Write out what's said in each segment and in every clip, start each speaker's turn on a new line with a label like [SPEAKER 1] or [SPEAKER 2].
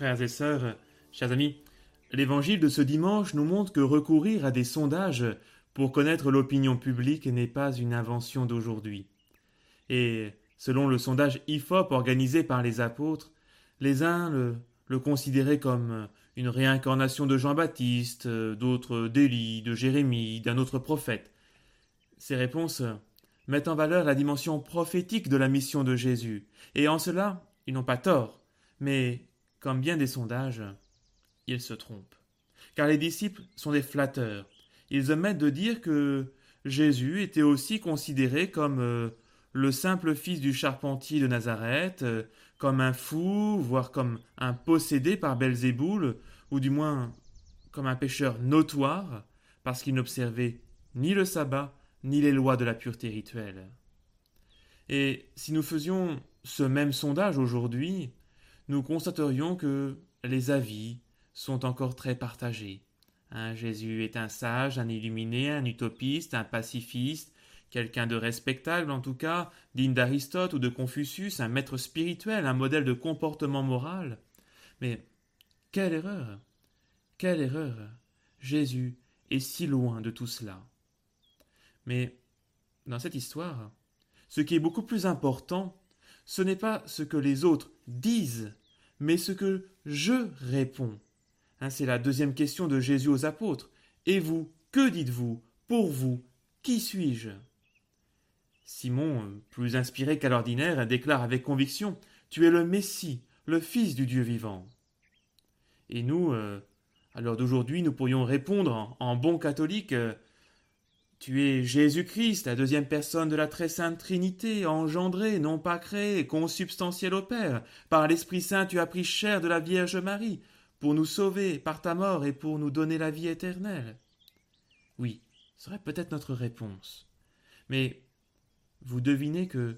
[SPEAKER 1] Frères et sœurs, chers amis, l'évangile de ce dimanche nous montre que recourir à des sondages pour connaître l'opinion publique n'est pas une invention d'aujourd'hui. Et selon le sondage IFOP organisé par les apôtres, les uns le, considéraient comme une réincarnation de Jean-Baptiste, d'autres d'Élie, de Jérémie, d'un autre prophète. Ces réponses mettent en valeur la dimension prophétique de la mission de Jésus, et en cela, ils n'ont pas tort, mais, comme bien des sondages, ils se trompent. Car les disciples sont des flatteurs. Ils omettent de dire que Jésus était aussi considéré comme euh, le simple fils du charpentier de Nazareth, euh, comme un fou, voire comme un possédé par Belzéboul, ou du moins comme un pécheur notoire, parce qu'il n'observait ni le sabbat, ni les lois de la pureté rituelle. Et si nous faisions ce même sondage aujourd'hui, nous constaterions que les avis sont encore très partagés. Jésus est un sage, un illuminé, un utopiste, un pacifiste, quelqu'un de respectable en tout cas, digne d'Aristote ou de Confucius, un maître spirituel, un modèle de comportement moral. Mais quelle erreur Quelle erreur Jésus est si loin de tout cela. Mais dans cette histoire, ce qui est beaucoup plus important, ce n'est pas ce que les autres disent, mais ce que je réponds. Hein, c'est la deuxième question de Jésus aux apôtres. Et vous, que dites-vous Pour vous, qui suis-je? Simon, plus inspiré qu'à l'ordinaire, déclare avec conviction Tu es le Messie, le Fils du Dieu vivant. Et nous, euh, à l'heure d'aujourd'hui, nous pourrions répondre en, bon catholique euh, Tu es Jésus-Christ, la deuxième personne de la très sainte Trinité, engendré, non pas créé, consubstantiel au Père. Par l'Esprit Saint, tu as pris chair de la Vierge Marie, pour nous sauver par ta mort et pour nous donner la vie éternelle. Oui, serait peut-être notre réponse. Mais vous devinez que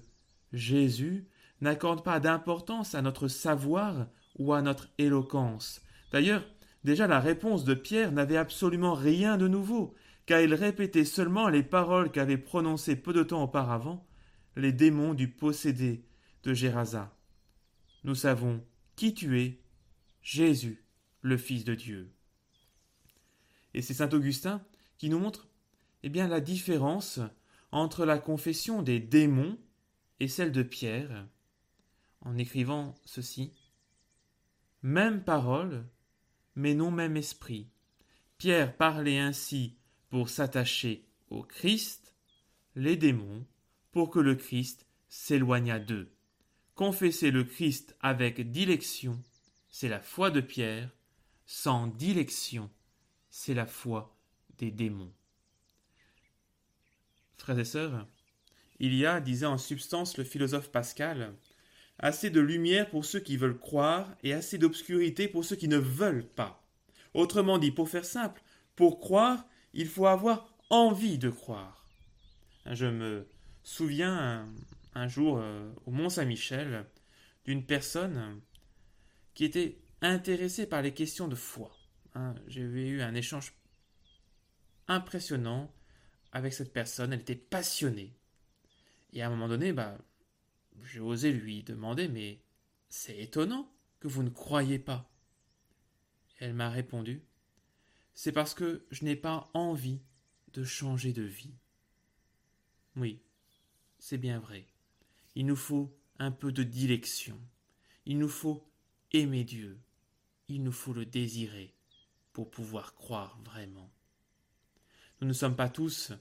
[SPEAKER 1] Jésus n'accorde pas d'importance à notre savoir ou à notre éloquence. D'ailleurs, déjà la réponse de Pierre n'avait absolument rien de nouveau, car il répétait seulement les paroles qu'avaient prononcées peu de temps auparavant les démons du possédé de Gérasa. Nous savons qui tu es, Jésus, le Fils de Dieu. Et c'est saint Augustin qui nous montre eh bien, la différence entre la confession des démons et celle de Pierre, en écrivant ceci. Même parole, mais non même esprit. Pierre parlait ainsi pour s'attacher au Christ, les démons pour que le Christ s'éloignât d'eux. Confesser le Christ avec dilection, c'est la foi de Pierre, sans dilection, c'est la foi des démons. Frères et sœurs, il y a, disait en substance le philosophe Pascal, assez de lumière pour ceux qui veulent croire et assez d'obscurité pour ceux qui ne veulent pas. Autrement dit, pour faire simple, pour croire, il faut avoir envie de croire. Je me souviens un, jour euh, au Mont Saint-Michel d'une personne qui était intéressée par les questions de foi. Hein, j'ai eu un échange impressionnant avec cette personne, elle était passionnée. Et à un moment donné, bah, j'ai osé lui demander, mais c'est étonnant que vous ne croyez pas. Elle m'a répondu, c'est parce que je n'ai pas envie de changer de vie. Oui, c'est bien vrai. Il nous faut un peu de dilection. Il nous faut aimer Dieu. Il nous faut le désirer pour pouvoir croire vraiment. Nous ne sommes pas tous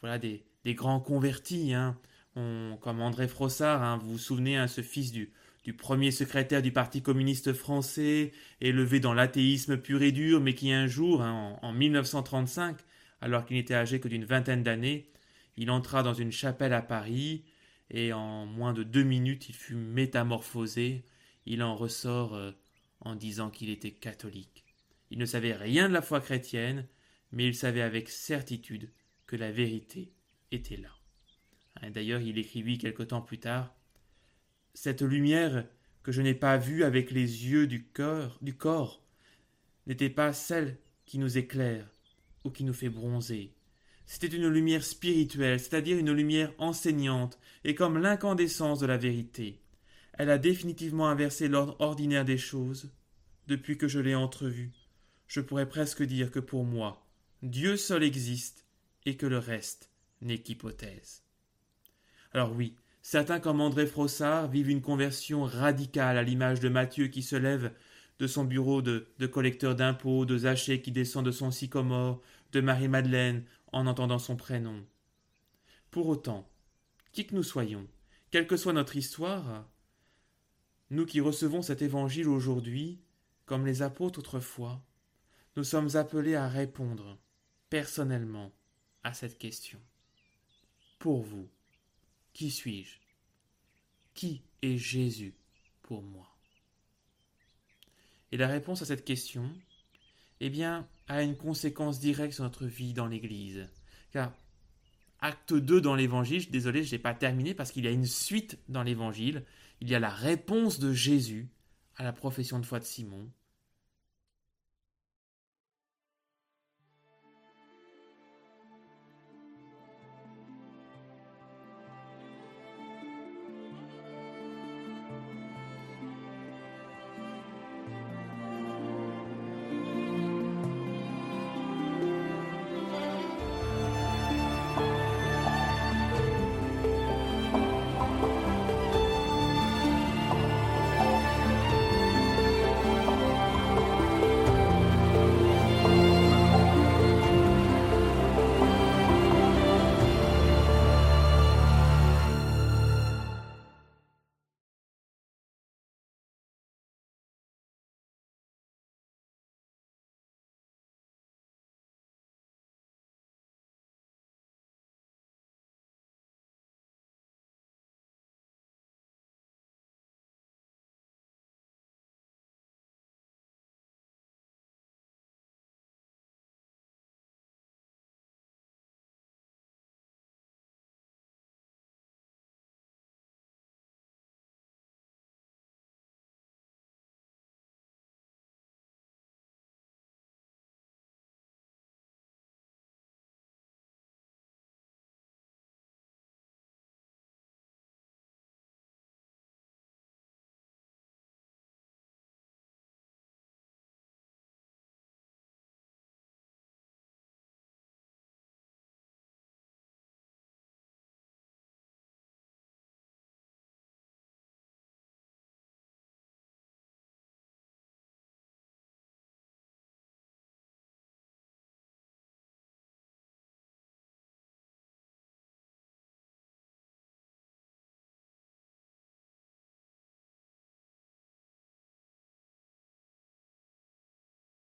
[SPEAKER 1] voilà, des, grands convertis, hein. Comme André Frossard, hein, vous vous souvenez, hein, ce fils du, premier secrétaire du Parti communiste français, élevé dans l'athéisme pur et dur, mais qui un jour, en, en 1935, alors qu'il n'était âgé que d'une vingtaine d'années, il entra dans une chapelle à Paris, et en moins de deux minutes il fut métamorphosé, il en ressort euh, en disant qu'il était catholique. Il ne savait rien de la foi chrétienne, mais il savait avec certitude que la vérité était là. D'ailleurs, il écrivit quelque temps plus tard Cette lumière que je n'ai pas vue avec les yeux du corps, du corps n'était pas celle qui nous éclaire ou qui nous fait bronzer. C'était une lumière spirituelle, c'est-à-dire une lumière enseignante et comme l'incandescence de la vérité. Elle a définitivement inversé l'ordre ordinaire des choses depuis que je l'ai entrevu. Je pourrais presque dire que pour moi, Dieu seul existe et que le reste n'est qu'hypothèse. Alors oui, certains comme André Frossard vivent une conversion radicale à l'image de Matthieu qui se lève de son bureau de, collecteur d'impôts, de Zaché qui descend de son sycomore, de Marie-Madeleine en entendant son prénom. Pour autant, qui que nous soyons, quelle que soit notre histoire, nous qui recevons cet évangile aujourd'hui, comme les apôtres autrefois, nous sommes appelés à répondre personnellement à cette question. Pour vous, qui suis-je? Qui est Jésus pour moi? Et la réponse à cette question, eh bien, a une conséquence directe sur notre vie dans l'Église. Car acte 2 dans l'Évangile, désolé, je n'ai pas terminé parce qu'il y a une suite dans l'Évangile. Il y a la réponse de Jésus à la profession de foi de Simon.